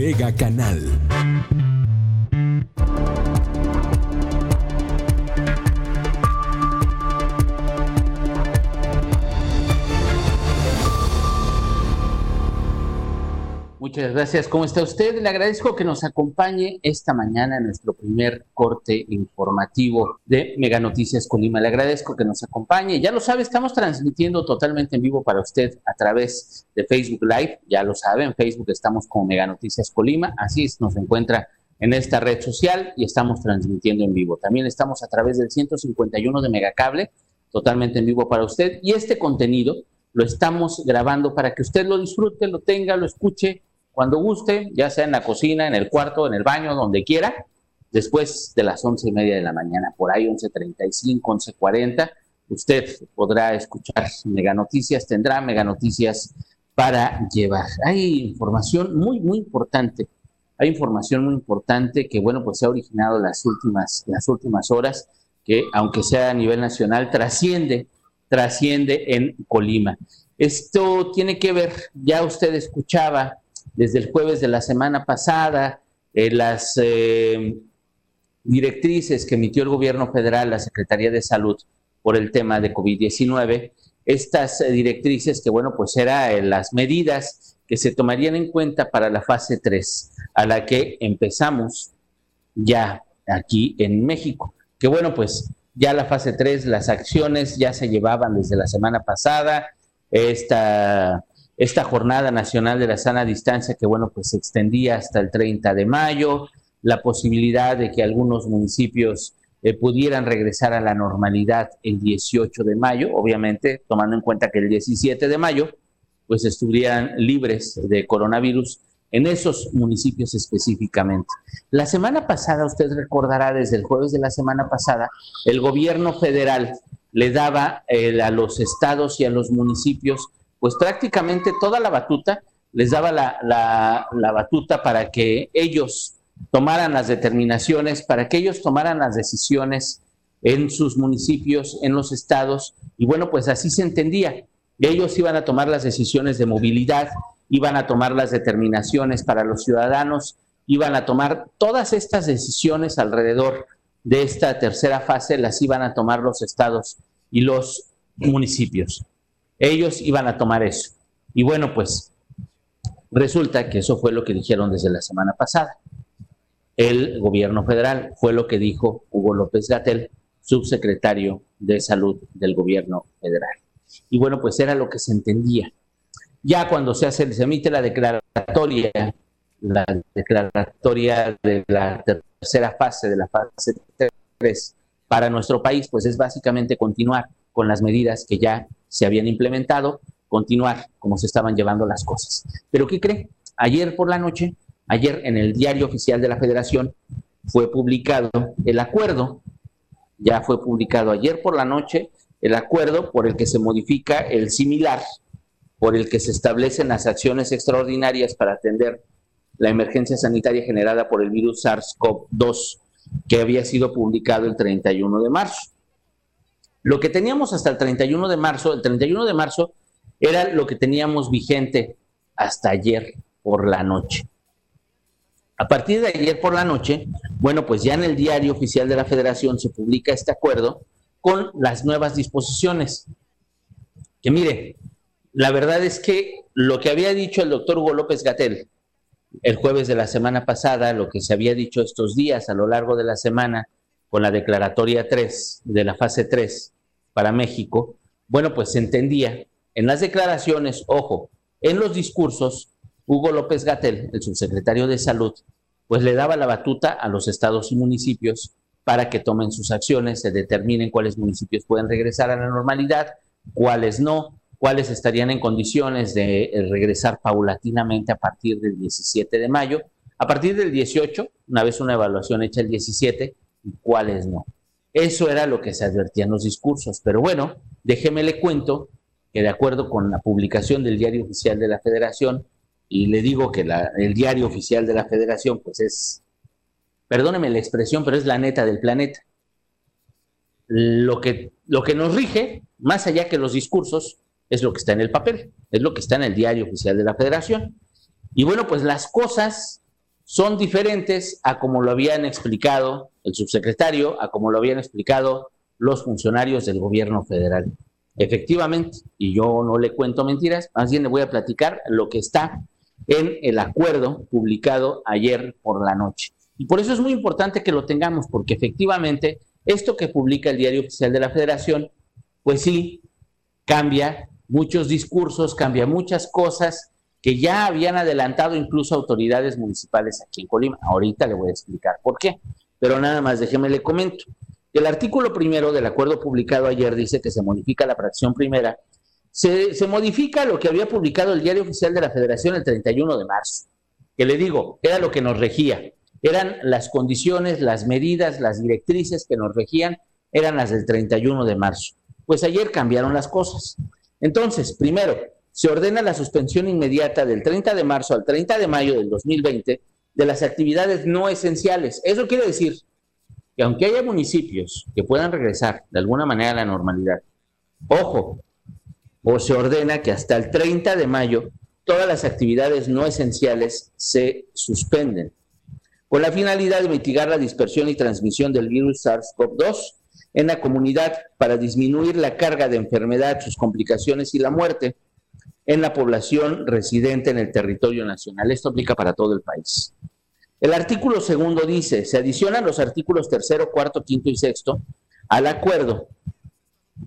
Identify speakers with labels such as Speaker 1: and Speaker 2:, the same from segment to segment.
Speaker 1: Mega Canal.
Speaker 2: Muchas gracias. ¿Cómo está usted? Le agradezco que nos acompañe esta mañana en nuestro primer corte informativo de Mega Noticias Colima. Le agradezco que nos acompañe. Ya lo sabe, estamos transmitiendo totalmente en vivo para usted a través de Facebook Live. Ya lo sabe, en Facebook estamos con Mega Noticias Colima. Así es, nos encuentra en esta red social y estamos transmitiendo en vivo. También estamos a través del 151 de Megacable, totalmente en vivo para usted. Y este contenido lo estamos grabando para que usted lo disfrute, lo tenga, lo escuche cuando guste, ya sea en la cocina, en el cuarto, en el baño, donde quiera, después de las once y media de la mañana, por ahí 11.35, 11.40, usted podrá escuchar Mega Noticias, tendrá Mega Noticias para llevar. Hay información muy, muy importante. Hay información muy importante que, bueno, pues se ha originado las últimas, las últimas horas, que aunque sea a nivel nacional, trasciende, trasciende en Colima. Esto tiene que ver, ya usted escuchaba desde el jueves de la semana pasada, eh, las eh, directrices que emitió el gobierno federal, la Secretaría de Salud, por el tema de COVID-19, estas eh, directrices que, bueno, pues eran las medidas que se tomarían en cuenta para la fase 3, a la que empezamos ya aquí en México. Que bueno, pues ya la fase 3, las acciones ya se llevaban desde la semana pasada, esta esta jornada nacional de la sana distancia que, bueno, pues se extendía hasta el 30 de mayo, la posibilidad de que algunos municipios eh, pudieran regresar a la normalidad el 18 de mayo, obviamente tomando en cuenta que el 17 de mayo, pues estuvieran libres de coronavirus en esos municipios específicamente. La semana pasada, usted recordará, desde el jueves de la semana pasada, el gobierno federal le daba eh, a los estados y a los municipios pues prácticamente toda la batuta les daba la, batuta para que ellos tomaran las determinaciones, para que ellos tomaran las decisiones en sus municipios, en los estados, y bueno, pues así se entendía. Ellos iban a tomar las decisiones de movilidad, iban a tomar las determinaciones para los ciudadanos, iban a tomar todas estas decisiones alrededor de esta tercera fase, las iban a tomar los estados y los municipios ellos iban a tomar eso. Y bueno, pues resulta que eso fue lo que dijeron desde la semana pasada. El gobierno federal fue lo que dijo Hugo López Gatel, subsecretario de salud del gobierno federal. Y bueno, pues era lo que se entendía. Ya cuando se hace, se emite la declaratoria, la declaratoria de la tercera fase de la fase 3 para nuestro país, pues es básicamente continuar con las medidas que ya se habían implementado, continuar como se estaban llevando las cosas. Pero ¿qué cree? Ayer por la noche, ayer en el diario oficial de la federación fue publicado el acuerdo, ya fue publicado ayer por la noche el acuerdo por el que se modifica el similar, por el que se establecen las acciones extraordinarias para atender la emergencia sanitaria generada por el virus SARS-CoV-2 que había sido publicado el 31 de marzo. Lo que teníamos hasta el 31 de marzo, el 31 de marzo era lo que teníamos vigente hasta ayer por la noche. A partir de ayer por la noche, bueno, pues ya en el diario oficial de la federación se publica este acuerdo con las nuevas disposiciones. Que mire, la verdad es que lo que había dicho el doctor Hugo López Gatel el jueves de la semana pasada, lo que se había dicho estos días a lo largo de la semana, con la declaratoria 3 de la fase 3 para México, bueno, pues se entendía. En las declaraciones, ojo, en los discursos, Hugo López Gatel, el subsecretario de Salud, pues le daba la batuta a los estados y municipios para que tomen sus acciones, se determinen cuáles municipios pueden regresar a la normalidad, cuáles no, cuáles estarían en condiciones de eh, regresar paulatinamente a partir del 17 de mayo, a partir del 18, una vez una evaluación hecha el 17, y cuáles no. Eso era lo que se advertía en los discursos. Pero bueno, déjeme le cuento que de acuerdo con la publicación del diario oficial de la federación, y le digo que el diario oficial de la federación, pues es, perdóneme la expresión, pero es la neta del planeta. Lo que, lo que nos rige, más allá que los discursos, es lo que está en el papel, es lo que está en el diario oficial de la federación. Y bueno, pues las cosas son diferentes a como lo habían explicado el subsecretario, a como lo habían explicado los funcionarios del gobierno federal. Efectivamente, y yo no le cuento mentiras, más bien le voy a platicar lo que está en el acuerdo publicado ayer por la noche. Y por eso es muy importante que lo tengamos, porque efectivamente esto que publica el Diario Oficial de la Federación, pues sí, cambia muchos discursos, cambia muchas cosas que ya habían adelantado incluso autoridades municipales aquí en Colima. Ahorita le voy a explicar por qué, pero nada más déjeme le comento. El artículo primero del acuerdo publicado ayer dice que se modifica la fracción primera. Se, se modifica lo que había publicado el Diario Oficial de la Federación el 31 de marzo, que le digo, era lo que nos regía. Eran las condiciones, las medidas, las directrices que nos regían, eran las del 31 de marzo. Pues ayer cambiaron las cosas. Entonces, primero, se ordena la suspensión inmediata del 30 de marzo al 30 de mayo del 2020 de las actividades no esenciales. Eso quiere decir que aunque haya municipios que puedan regresar de alguna manera a la normalidad, ojo, o se ordena que hasta el 30 de mayo todas las actividades no esenciales se suspenden, con la finalidad de mitigar la dispersión y transmisión del virus SARS-CoV-2 en la comunidad para disminuir la carga de enfermedad, sus complicaciones y la muerte en la población residente en el territorio nacional. Esto aplica para todo el país. El artículo segundo dice, se adicionan los artículos tercero, cuarto, quinto y sexto al acuerdo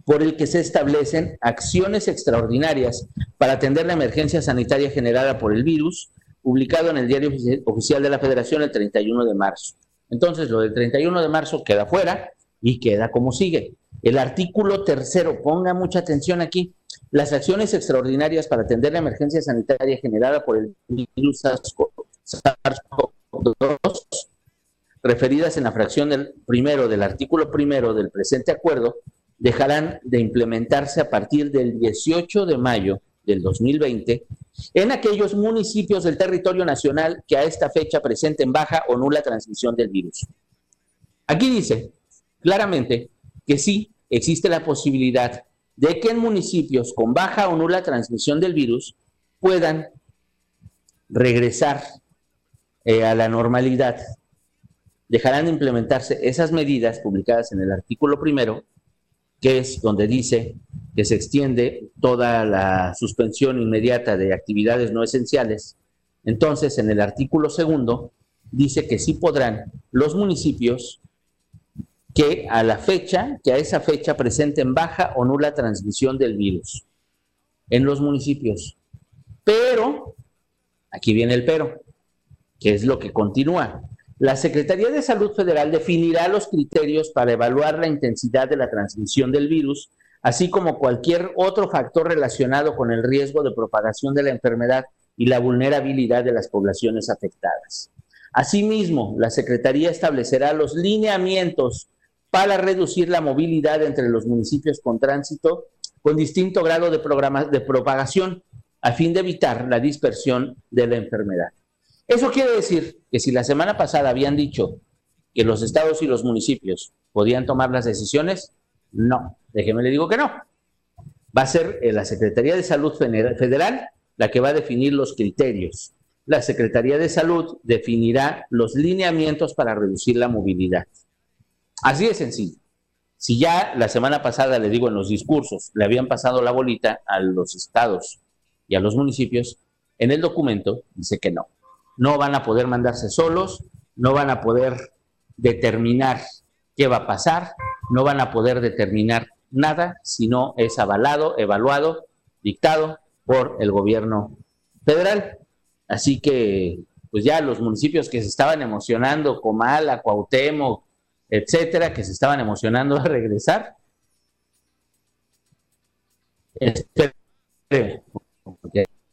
Speaker 2: por el que se establecen acciones extraordinarias para atender la emergencia sanitaria generada por el virus, publicado en el Diario Oficial de la Federación el 31 de marzo. Entonces, lo del 31 de marzo queda fuera y queda como sigue. El artículo tercero, ponga mucha atención aquí, las acciones extraordinarias para atender la emergencia sanitaria generada por el virus SARS-CoV-2, referidas en la fracción del primero del artículo primero del presente acuerdo, dejarán de implementarse a partir del 18 de mayo del 2020 en aquellos municipios del territorio nacional que a esta fecha presenten baja o nula transmisión del virus. Aquí dice claramente que sí existe la posibilidad de que en municipios con baja o nula transmisión del virus puedan regresar eh, a la normalidad. Dejarán de implementarse esas medidas publicadas en el artículo primero, que es donde dice que se extiende toda la suspensión inmediata de actividades no esenciales. Entonces, en el artículo segundo, dice que sí podrán los municipios que a la fecha, que a esa fecha presenten baja o nula transmisión del virus en los municipios. Pero, aquí viene el pero, que es lo que continúa. La Secretaría de Salud Federal definirá los criterios para evaluar la intensidad de la transmisión del virus, así como cualquier otro factor relacionado con el riesgo de propagación de la enfermedad y la vulnerabilidad de las poblaciones afectadas. Asimismo, la Secretaría establecerá los lineamientos para reducir la movilidad entre los municipios con tránsito con distinto grado de, de propagación a fin de evitar la dispersión de la enfermedad. Eso quiere decir que si la semana pasada habían dicho que los estados y los municipios podían tomar las decisiones, no, déjeme le digo que no. Va a ser eh, la Secretaría de Salud Federal la que va a definir los criterios. La Secretaría de Salud definirá los lineamientos para reducir la movilidad. Así de sencillo. Si ya la semana pasada, le digo en los discursos, le habían pasado la bolita a los estados y a los municipios, en el documento dice que no. No van a poder mandarse solos, no van a poder determinar qué va a pasar, no van a poder determinar nada si no es avalado, evaluado, dictado por el gobierno federal. Así que, pues ya los municipios que se estaban emocionando, Comala, Cuauhtémoc, etcétera, que se estaban emocionando a regresar.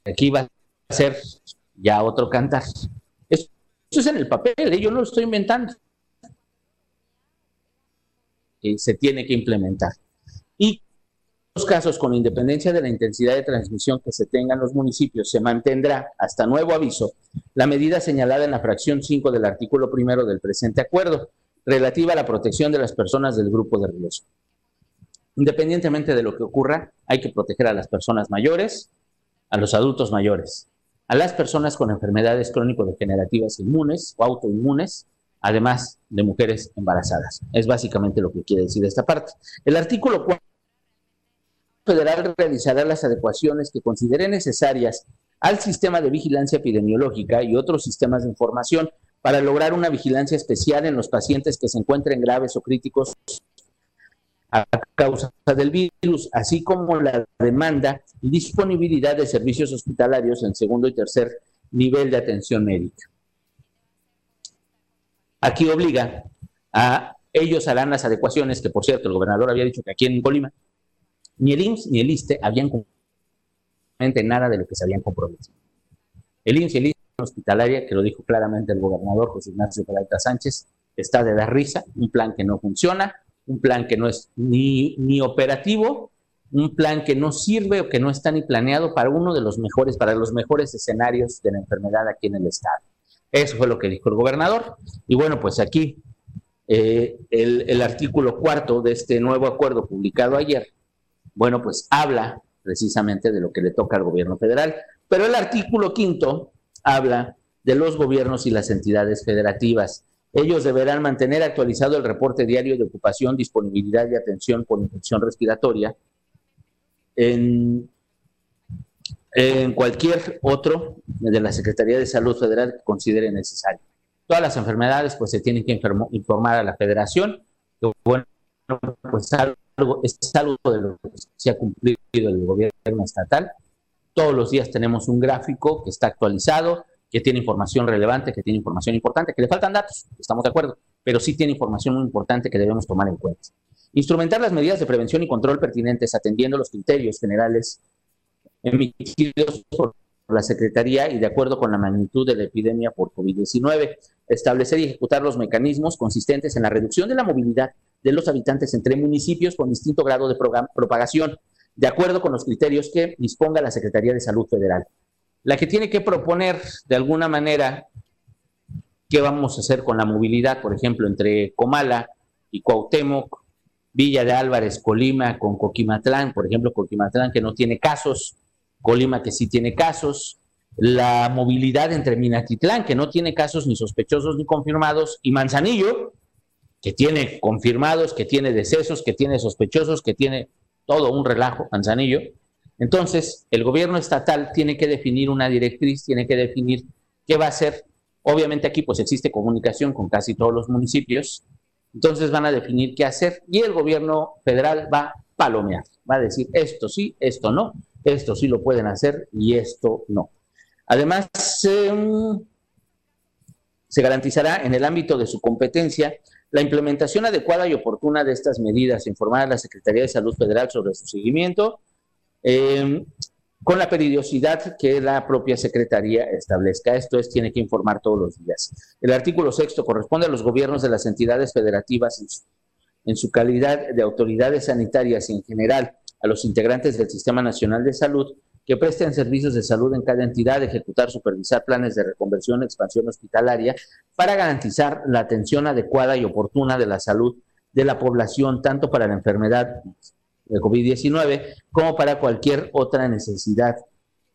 Speaker 2: aquí va a ser ya otro cantar. Eso es en el papel, ¿eh? yo no lo estoy inventando. Y se tiene que implementar. Y los casos, con independencia de la intensidad de transmisión que se tenga en los municipios, se mantendrá, hasta nuevo aviso, la medida señalada en la fracción 5 del artículo primero del presente acuerdo, relativa a la protección de las personas del grupo de riesgo. Independientemente de lo que ocurra, hay que proteger a las personas mayores, a los adultos mayores, a las personas con enfermedades crónico-degenerativas inmunes o autoinmunes, además de mujeres embarazadas. Es básicamente lo que quiere decir esta parte. El artículo 4 federal realizará las adecuaciones que considere necesarias al sistema de vigilancia epidemiológica y otros sistemas de información para lograr una vigilancia especial en los pacientes que se encuentren graves o críticos a causa del virus, así como la demanda y disponibilidad de servicios hospitalarios en segundo y tercer nivel de atención médica. Aquí obliga a ellos harán las adecuaciones que, por cierto, el gobernador había dicho que aquí en Colima ni el IMSS ni el ISTE habían nada de lo que se habían comprometido. El IMSS y el ISTE hospitalaria, que lo dijo claramente el gobernador José Ignacio Peralta Sánchez, está de dar risa, un plan que no funciona, un plan que no es ni, ni operativo, un plan que no sirve o que no está ni planeado para uno de los mejores, para los mejores escenarios de la enfermedad aquí en el estado. Eso fue lo que dijo el gobernador. Y bueno, pues aquí eh, el, el artículo cuarto de este nuevo acuerdo publicado ayer, bueno, pues habla precisamente de lo que le toca al gobierno federal. Pero el artículo quinto habla de los gobiernos y las entidades federativas. Ellos deberán mantener actualizado el reporte diario de ocupación, disponibilidad y atención por infección respiratoria en, cualquier otro de la Secretaría de Salud Federal que considere necesario. Todas las enfermedades pues se tienen que informar a la federación. Bueno, pues es algo de lo que se ha cumplido el gobierno estatal. Todos los días tenemos un gráfico que está actualizado, que tiene información relevante, que tiene información importante, que le faltan datos, estamos de acuerdo, pero sí tiene información muy importante que debemos tomar en cuenta. Instrumentar las medidas de prevención y control pertinentes atendiendo los criterios generales emitidos por la Secretaría y de acuerdo con la magnitud de la epidemia por COVID-19. Establecer y ejecutar los mecanismos consistentes en la reducción de la movilidad de los habitantes entre municipios con distinto grado de propagación, de acuerdo con los criterios que disponga la Secretaría de Salud Federal. La que tiene que proponer de alguna manera qué vamos a hacer con la movilidad, por ejemplo, entre Comala y Cuauhtémoc, Villa de Álvarez, Colima, con Coquimatlán, por ejemplo, Coquimatlán que no tiene casos, Colima que sí tiene casos, la movilidad entre Minatitlán, que no tiene casos ni sospechosos ni confirmados, y Manzanillo, que tiene confirmados, que tiene decesos, que tiene sospechosos, que tiene todo un relajo, Manzanillo, entonces, el gobierno estatal tiene que definir una directriz, tiene que definir qué va a hacer. Obviamente aquí pues existe comunicación con casi todos los municipios, entonces van a definir qué hacer y el gobierno federal va a palomear, va a decir esto sí, esto no, esto sí lo pueden hacer y esto no. Además, em, se garantizará en el ámbito de su competencia la implementación adecuada y oportuna de estas medidas, informar a la Secretaría de Salud Federal sobre su seguimiento, eh, con la periodicidad que la propia Secretaría establezca. Esto es, tiene que informar todos los días. El artículo sexto corresponde a los gobiernos de las entidades federativas en su, calidad de autoridades sanitarias y en general a los integrantes del Sistema Nacional de Salud que presten servicios de salud en cada entidad, ejecutar, supervisar planes de reconversión, expansión hospitalaria para garantizar la atención adecuada y oportuna de la salud de la población, tanto para la enfermedad de COVID-19 como para cualquier otra necesidad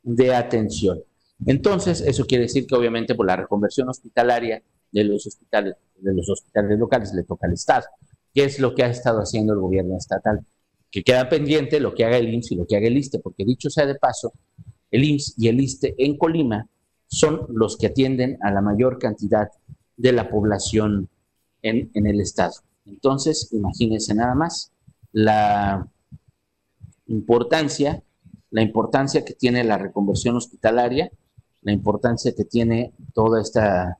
Speaker 2: de atención. Entonces, eso quiere decir que obviamente por la reconversión hospitalaria de los hospitales, de los hospitales locales le toca al Estado, que es lo que ha estado haciendo el gobierno estatal. Que queda pendiente lo que haga el IMSS y lo que haga el ISTE, porque dicho sea de paso, el IMSS y el ISTE en Colima son los que atienden a la mayor cantidad de la población en, en el Estado. Entonces, imagínense nada más la importancia, la importancia que tiene la reconversión hospitalaria, la importancia que tiene toda esta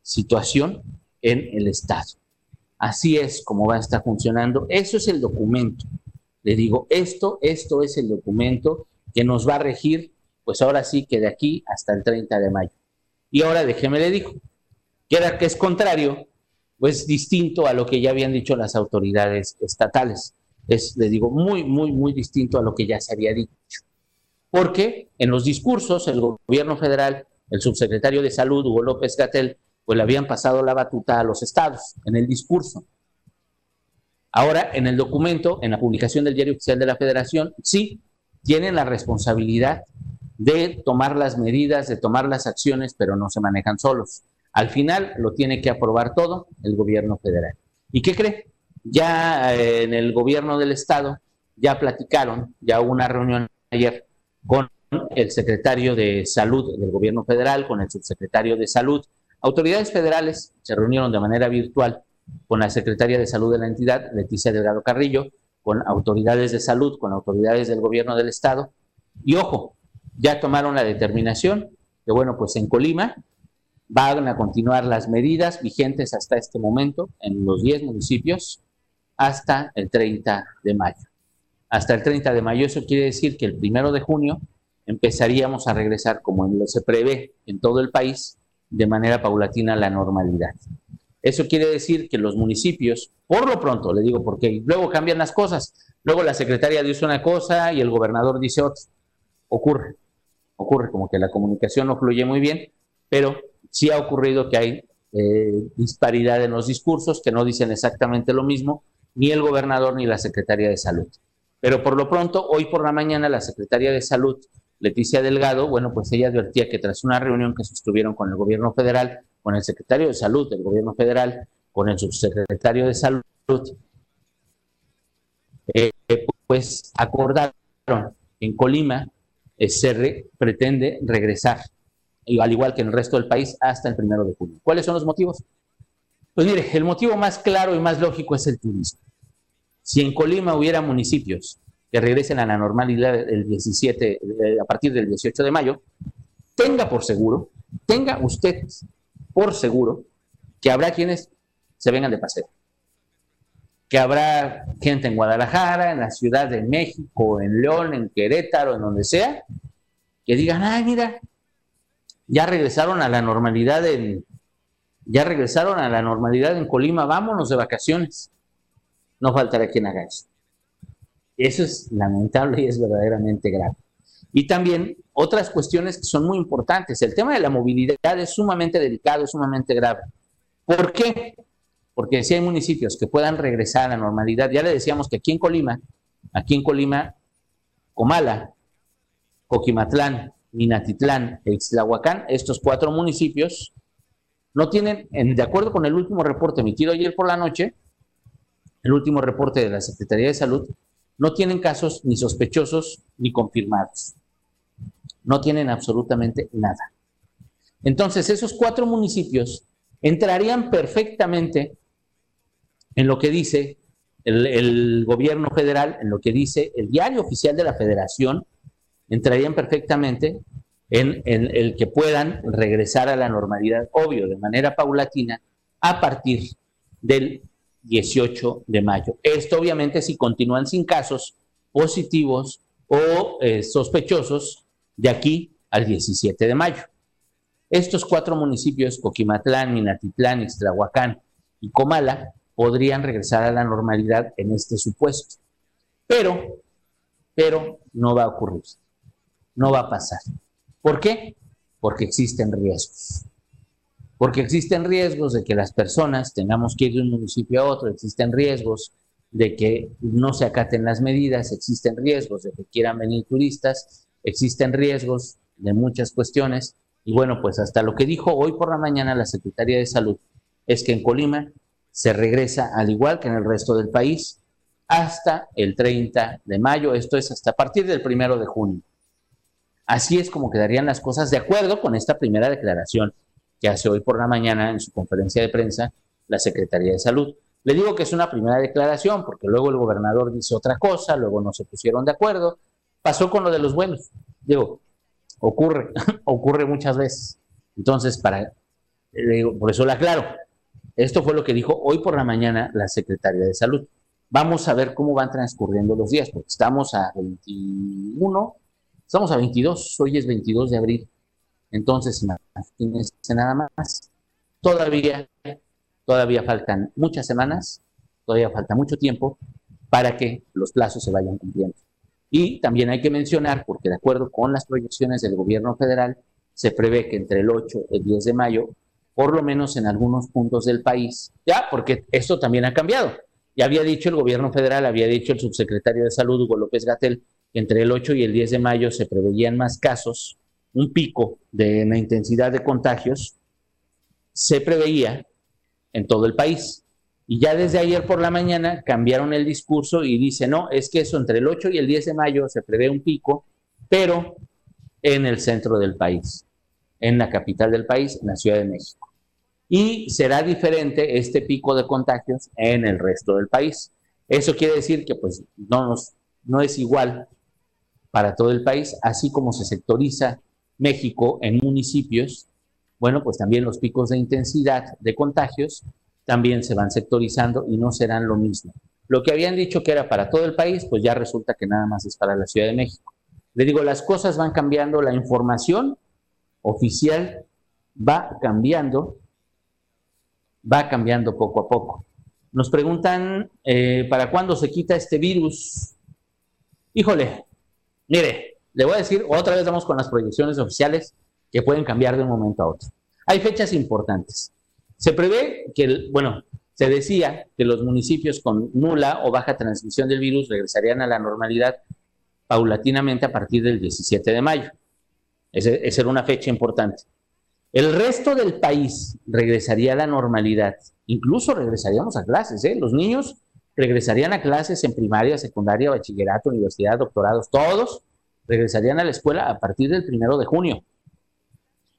Speaker 2: situación en el Estado. Así es como va a estar funcionando. Eso es el documento. Le digo, esto, esto es el documento que nos va a regir, pues ahora sí que de aquí hasta el 30 de mayo. Y ahora déjeme le digo, que era que es contrario, pues distinto a lo que ya habían dicho las autoridades estatales es, le digo, muy, muy, muy distinto a lo que ya se había dicho. Porque en los discursos, el gobierno federal, el subsecretario de Salud, Hugo López Gatel, pues le habían pasado la batuta a los estados en el discurso. Ahora, en el documento, en la publicación del Diario Oficial de la Federación, sí, tienen la responsabilidad de tomar las medidas, de tomar las acciones, pero no se manejan solos. Al final lo tiene que aprobar todo el gobierno federal. ¿Y qué cree? Ya eh, en el gobierno del estado ya platicaron, ya hubo una reunión ayer con el secretario de salud del gobierno federal, con el subsecretario de salud. Autoridades federales se reunieron de manera virtual con la secretaria de salud de la entidad, Leticia Delgado Carrillo, con autoridades de salud, con autoridades del gobierno del estado. Y ojo, ya tomaron la determinación que, bueno, pues en Colima van a continuar las medidas vigentes hasta este momento en los 10 municipios hasta el 30 de mayo. Hasta el 30 de mayo, eso quiere decir que el primero de junio empezaríamos a regresar, como se prevé en todo el país, de manera paulatina a la normalidad. Eso quiere decir que los municipios, por lo pronto, le digo porque luego cambian las cosas, luego la secretaria dice una cosa y el gobernador dice otra. Ocurre, ocurre como que la comunicación no fluye muy bien, pero sí ha ocurrido que hay eh, disparidad en los discursos, que no dicen exactamente lo mismo, ni el gobernador ni la secretaria de salud. Pero por lo pronto, hoy por la mañana, la secretaria de salud, Leticia Delgado, bueno, pues ella advertía que tras una reunión que sostuvieron con el gobierno federal, con el secretario de salud del gobierno federal, con el subsecretario de salud, eh, pues acordaron en Colima eh, se pretende regresar, al igual que en el resto del país, hasta el primero de junio. ¿Cuáles son los motivos? Pues mire, el motivo más claro y más lógico es el turismo. Si en Colima hubiera municipios que regresen a la normalidad el 17, eh, a partir del 18 de mayo, tenga por seguro, tenga usted por seguro que habrá quienes se vengan de paseo. Que habrá gente en Guadalajara, en la Ciudad de México, en León, en Querétaro, en donde sea, que digan, ay, mira, ya regresaron a la normalidad en, ya regresaron a la normalidad en Colima, vámonos de vacaciones. No faltará quien haga eso. Eso es lamentable y es verdaderamente grave. Y también otras cuestiones que son muy importantes. El tema de la movilidad es sumamente delicado, es sumamente grave. ¿Por qué? Porque si hay municipios que puedan regresar a la normalidad, ya le decíamos que aquí en Colima, aquí en Colima, Comala, Coquimatlán, Minatitlán e Ixtlahuacán, estos cuatro municipios no tienen, de acuerdo con el último reporte emitido ayer por la noche, el último reporte de la Secretaría de Salud, no tienen casos ni sospechosos ni confirmados no tienen absolutamente nada. Entonces, esos cuatro municipios entrarían perfectamente en lo que dice el, gobierno federal, en lo que dice el diario oficial de la federación, entrarían perfectamente en, el que puedan regresar a la normalidad, obvio, de manera paulatina, a partir del 18 de mayo. Esto obviamente si continúan sin casos positivos o eh, sospechosos de aquí al 17 de mayo. Estos cuatro municipios, Coquimatlán, Minatitlán, Ixtlahuacán y Comala, podrían regresar a la normalidad en este supuesto. Pero, pero no va a ocurrir. No va a pasar. ¿Por qué? Porque existen riesgos. Porque existen riesgos de que las personas tengamos que ir de un municipio a otro, existen riesgos de que no se acaten las medidas, existen riesgos de que quieran venir turistas existen riesgos de muchas cuestiones. Y bueno, pues hasta lo que dijo hoy por la mañana la Secretaría de Salud es que en Colima se regresa al igual que en el resto del país hasta el 30 de mayo, esto es hasta a partir del primero de junio. Así es como quedarían las cosas de acuerdo con esta primera declaración que hace hoy por la mañana en su conferencia de prensa la Secretaría de Salud. Le digo que es una primera declaración porque luego el gobernador dice otra cosa, luego no se pusieron de acuerdo, Pasó con lo de los vuelos. Digo, ocurre, ocurre muchas veces. Entonces, para, por eso lo aclaro. Esto fue lo que dijo hoy por la mañana la secretaria de Salud. Vamos a ver cómo van transcurriendo los días, porque estamos a 21, estamos a 22, hoy es 22 de abril. Entonces, imagínense nada más. Todavía, todavía faltan muchas semanas, todavía falta mucho tiempo para que los plazos se vayan cumpliendo. Y también hay que mencionar, porque de acuerdo con las proyecciones del gobierno federal, se prevé que entre el 8 y el 10 de mayo, por lo menos en algunos puntos del país, ya, porque esto también ha cambiado. Ya había dicho el gobierno federal, había dicho el subsecretario de Salud, Hugo López Gatel, que entre el 8 y el 10 de mayo se preveían más casos un pico de la intensidad de contagios, se preveía en todo el país. Y ya desde ayer por la mañana cambiaron el discurso y dice, no, es que eso entre el 8 y el 10 de mayo se prevé un pico, pero en el centro del país, en la capital del país, la Ciudad de México. Y será diferente este pico de contagios en el resto del país. Eso quiere decir que pues no, no es igual para todo el país, así como se sectoriza México en municipios, bueno, pues también los picos de intensidad de contagios también se van sectorizando y no serán lo mismo. Lo que habían dicho que era para todo el país, pues ya resulta que nada más es para la Ciudad de México. Le digo, las cosas van cambiando, la información oficial va cambiando, va cambiando poco a poco. Nos preguntan, eh, ¿para cuándo se quita este virus? Híjole, mire, le voy a decir, otra vez vamos con las proyecciones oficiales que pueden cambiar de un momento a otro. Hay fechas importantes. Se prevé que, bueno, se decía que los municipios con nula o baja transmisión del virus regresarían a la normalidad paulatinamente a partir del 17 de mayo. Esa era una fecha importante. El resto del país regresaría a la normalidad. Incluso regresaríamos a clases. ¿eh? Los niños regresarían a clases en primaria, secundaria, bachillerato, universidad, doctorados, todos regresarían a la escuela a partir del primero de junio.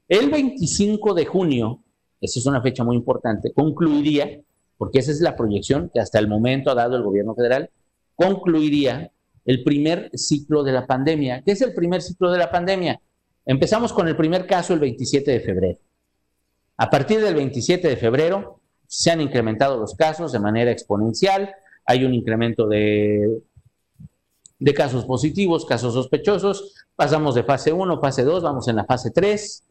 Speaker 2: El 25 de junio, esa es una fecha muy importante, concluiría, porque esa es la proyección que hasta el momento ha dado el gobierno federal, concluiría el primer ciclo de la pandemia. ¿Qué es el primer ciclo de la pandemia? Empezamos con el primer caso el 27 de febrero. A partir del 27 de febrero se han incrementado los casos de manera exponencial, hay un incremento de, de casos positivos, casos sospechosos, pasamos de fase 1, fase 2, vamos en la fase 3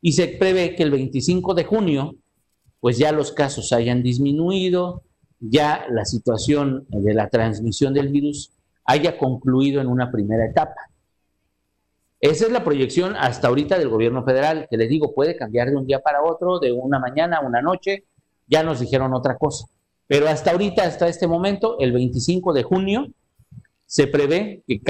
Speaker 2: y se prevé que el 25 de junio pues ya los casos hayan disminuido, ya la situación de la transmisión del virus haya concluido en una primera etapa. Esa es la proyección hasta ahorita del gobierno federal, que les digo, puede cambiar de un día para otro, de una mañana a una noche, ya nos dijeron otra cosa. Pero hasta ahorita, hasta este momento, el 25 de junio, se prevé que,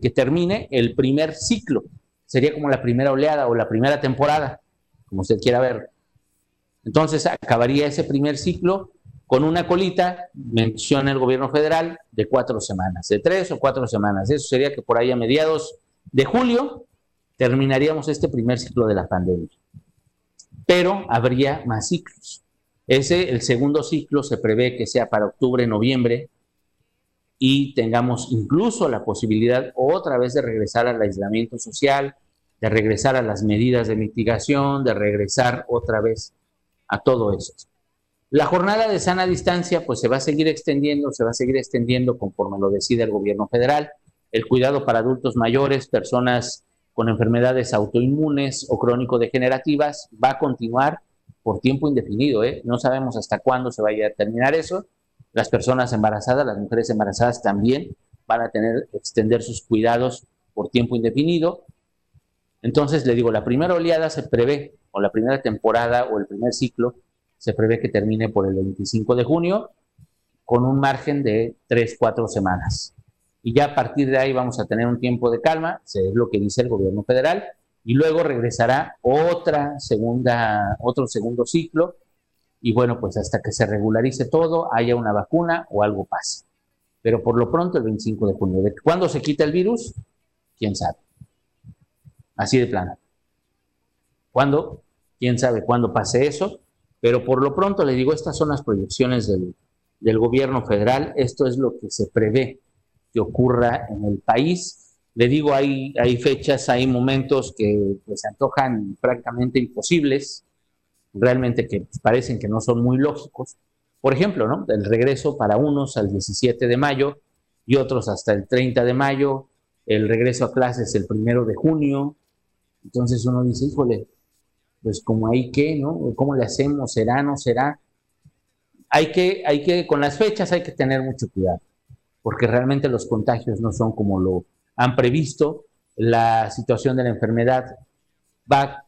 Speaker 2: que, termine el primer ciclo. Sería como la primera oleada o la primera temporada, como usted quiera ver. Entonces acabaría ese primer ciclo con una colita, menciona el gobierno federal, de cuatro semanas, de tres o cuatro semanas. Eso sería que por ahí a mediados de julio terminaríamos este primer ciclo de la pandemia. Pero habría más ciclos. Ese, el segundo ciclo, se prevé que sea para octubre, noviembre, y tengamos incluso la posibilidad otra vez de regresar al aislamiento social, de regresar a las medidas de mitigación, de regresar otra vez a todo eso. La jornada de sana distancia pues se va a seguir extendiendo, se va a seguir extendiendo conforme lo decide el gobierno federal. El cuidado para adultos mayores, personas con enfermedades autoinmunes o crónico-degenerativas va a continuar por tiempo indefinido. ¿eh? No sabemos hasta cuándo se vaya a terminar eso. Las personas embarazadas, las mujeres embarazadas también van a tener extender sus cuidados por tiempo indefinido. Entonces, le digo, la primera oleada se prevé, o la primera temporada o el primer ciclo, se prevé que termine por el 25 de junio, con un margen de 3, 4 semanas. Y ya a partir de ahí vamos a tener un tiempo de calma, es lo que dice el gobierno federal, y luego regresará otra segunda, otro segundo ciclo, y bueno, pues hasta que se regularice todo, haya una vacuna o algo pase. Pero por lo pronto el 25 de junio. ¿De cuándo se quita el virus? ¿Quién sabe? Así de plano. ¿Cuándo? ¿Quién sabe cuándo pase eso? Pero por lo pronto le digo, estas son las proyecciones del, gobierno federal, esto es lo que se prevé que ocurra en el país. Le digo, hay, hay fechas, hay momentos que pues, se antojan francamente imposibles, realmente que parecen que no son muy lógicos. Por ejemplo, ¿no? el regreso para unos al 17 de mayo y otros hasta el 30 de mayo, el regreso a clases el primero de junio. Entonces uno dice, híjole, pues como hay que, ¿no? ¿Cómo le hacemos? ¿Será, no será? Hay que, hay que, con las fechas hay que tener mucho cuidado, porque realmente los contagios no son como lo han previsto, la situación de la enfermedad va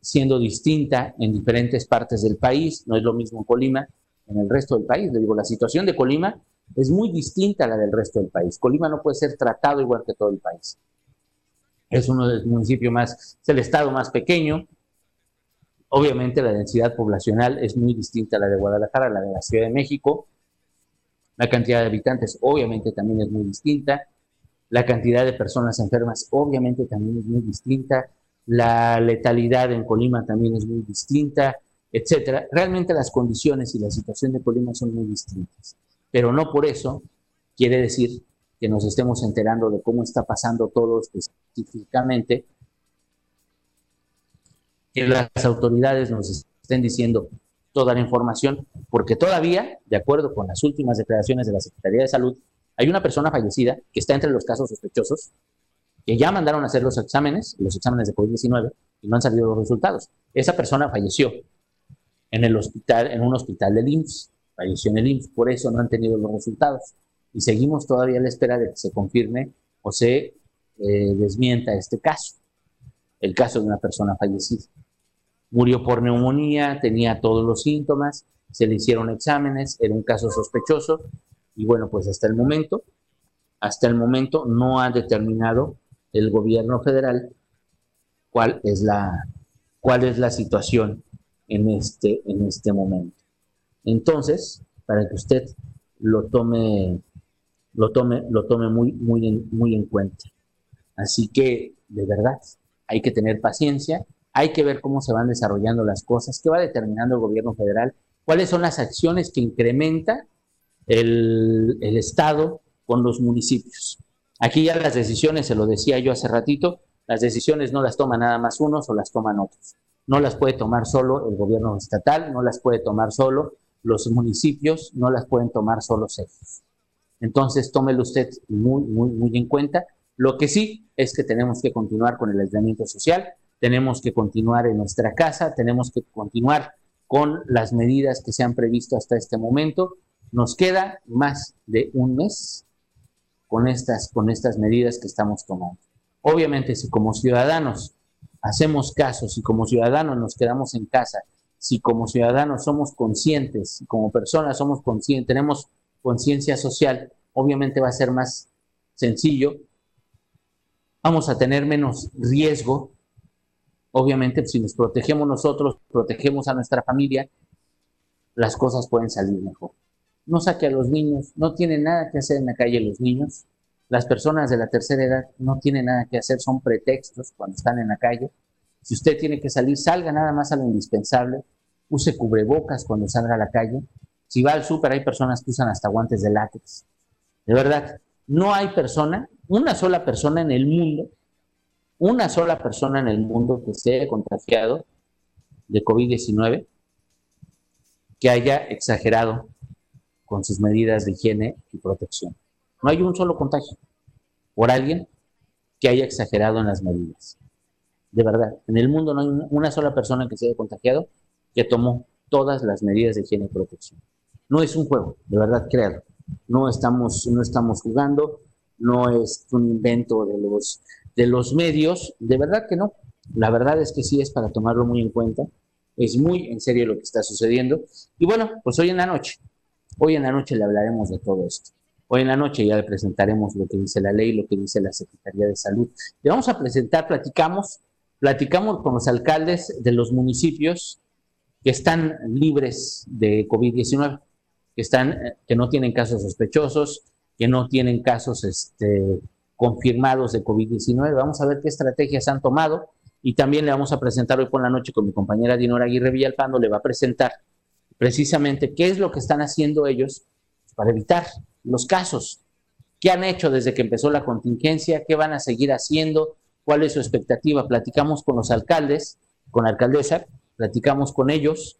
Speaker 2: siendo distinta en diferentes partes del país, no es lo mismo en Colima, en el resto del país. Le digo, la situación de Colima es muy distinta a la del resto del país. Colima no puede ser tratado igual que todo el país. Es uno de los municipios más, es el estado más pequeño. Obviamente la densidad poblacional es muy distinta a la de Guadalajara, a la de la Ciudad de México. La cantidad de habitantes obviamente también es muy distinta. La cantidad de personas enfermas obviamente también es muy distinta. La letalidad en Colima también es muy distinta, etcétera. Realmente las condiciones y la situación de Colima son muy distintas. Pero no por eso quiere decir que nos estemos enterando de cómo está pasando todo específicamente, que las autoridades nos estén diciendo toda la información, porque todavía, de acuerdo con las últimas declaraciones de la Secretaría de Salud, hay una persona fallecida que está entre los casos sospechosos, que ya mandaron a hacer los exámenes, los exámenes de COVID-19, y no han salido los resultados. Esa persona falleció en el hospital, en un hospital del IMSS, falleció en el IMSS, por eso no han tenido los resultados y seguimos todavía a la espera de que se confirme o se eh, desmienta este caso, el caso de una persona fallecida. Murió por neumonía, tenía todos los síntomas, se le hicieron exámenes, era un caso sospechoso y bueno, pues hasta el momento, hasta el momento no ha determinado el gobierno federal cuál es la, cuál es la situación en este, en este momento. Entonces, para que usted lo tome lo tome, lo tome muy, muy, en, muy en cuenta. Así que, de verdad, hay que tener paciencia, hay que ver cómo se van desarrollando las cosas, qué va determinando el gobierno federal, cuáles son las acciones que incrementa el, el Estado con los municipios. Aquí ya las decisiones, se lo decía yo hace ratito, las decisiones no las toman nada más unos o las toman otros. No las puede tomar solo el gobierno estatal, no las puede tomar solo los municipios, no las pueden tomar solo ellos. Entonces, tómelo usted muy, muy, muy en cuenta. Lo que sí es que tenemos que continuar con el aislamiento social, tenemos que continuar en nuestra casa, tenemos que continuar con las medidas que se han previsto hasta este momento. Nos queda más de un mes con estas, con estas medidas que estamos tomando. Obviamente, si como ciudadanos hacemos caso, si como ciudadanos nos quedamos en casa, si como ciudadanos somos conscientes, si como personas somos conscientes, tenemos conciencia social, obviamente va a ser más sencillo. Vamos a tener menos riesgo. Obviamente, si nos protegemos nosotros, protegemos a nuestra familia, las cosas pueden salir mejor. No saque a los niños, no tienen nada que hacer en la calle los niños. Las personas de la tercera edad no tienen nada que hacer, son pretextos cuando están en la calle. Si usted tiene que salir, salga nada más a lo indispensable. Use cubrebocas cuando salga a la calle. Si va al súper, hay personas que usan hasta guantes de látex. De verdad, no hay persona, una sola persona en el mundo, una sola persona en el mundo que esté contagiado de COVID-19 que haya exagerado con sus medidas de higiene y protección. No hay un solo contagio por alguien que haya exagerado en las medidas. De verdad, en el mundo no hay una sola persona que se haya contagiado que tomó todas las medidas de higiene y protección. No es un juego, de verdad, créalo. No estamos, no estamos jugando, no es un invento de los, de los medios, de verdad que no. La verdad es que sí es para tomarlo muy en cuenta. Es muy en serio lo que está sucediendo. Y bueno, pues hoy en la noche, hoy en la noche le hablaremos de todo esto. Hoy en la noche ya le presentaremos lo que dice la ley, lo que dice la Secretaría de Salud. Le vamos a presentar, platicamos, platicamos con los alcaldes de los municipios que están libres de COVID-19 que, están, eh, que no tienen casos sospechosos, que no tienen casos este, confirmados de COVID-19. Vamos a ver qué estrategias han tomado. Y también le vamos a presentar hoy por la noche con mi compañera Dinora Aguirre Villalpando, le va a presentar precisamente qué es lo que están haciendo ellos para evitar los casos, qué han hecho desde que empezó la contingencia, qué van a seguir haciendo, cuál es su expectativa. Platicamos con los alcaldes, con la alcaldesa, platicamos con ellos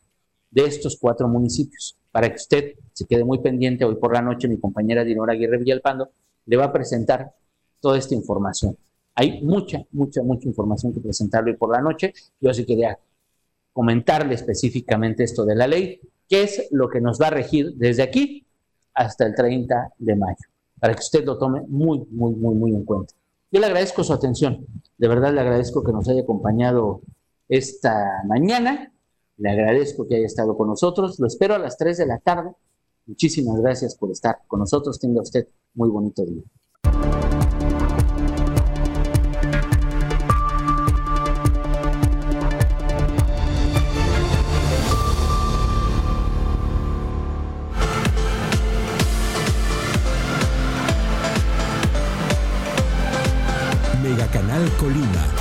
Speaker 2: de estos cuatro municipios para que usted se quede muy pendiente. Hoy por la noche mi compañera Dinora Aguirre Villalpando le va a presentar toda esta información. Hay mucha, mucha, mucha información que presentarle hoy por la noche. Yo sí quería comentarle específicamente esto de la ley, qué es lo que nos va a regir desde aquí hasta el 30 de mayo, para que usted lo tome muy, muy, muy, muy en cuenta. Yo le agradezco su atención, de verdad le agradezco que nos haya acompañado esta mañana le agradezco que haya estado con nosotros. Lo espero a las 3 de la tarde. Muchísimas gracias por estar con nosotros. Tenga usted muy bonito día.
Speaker 1: Megacanal Colima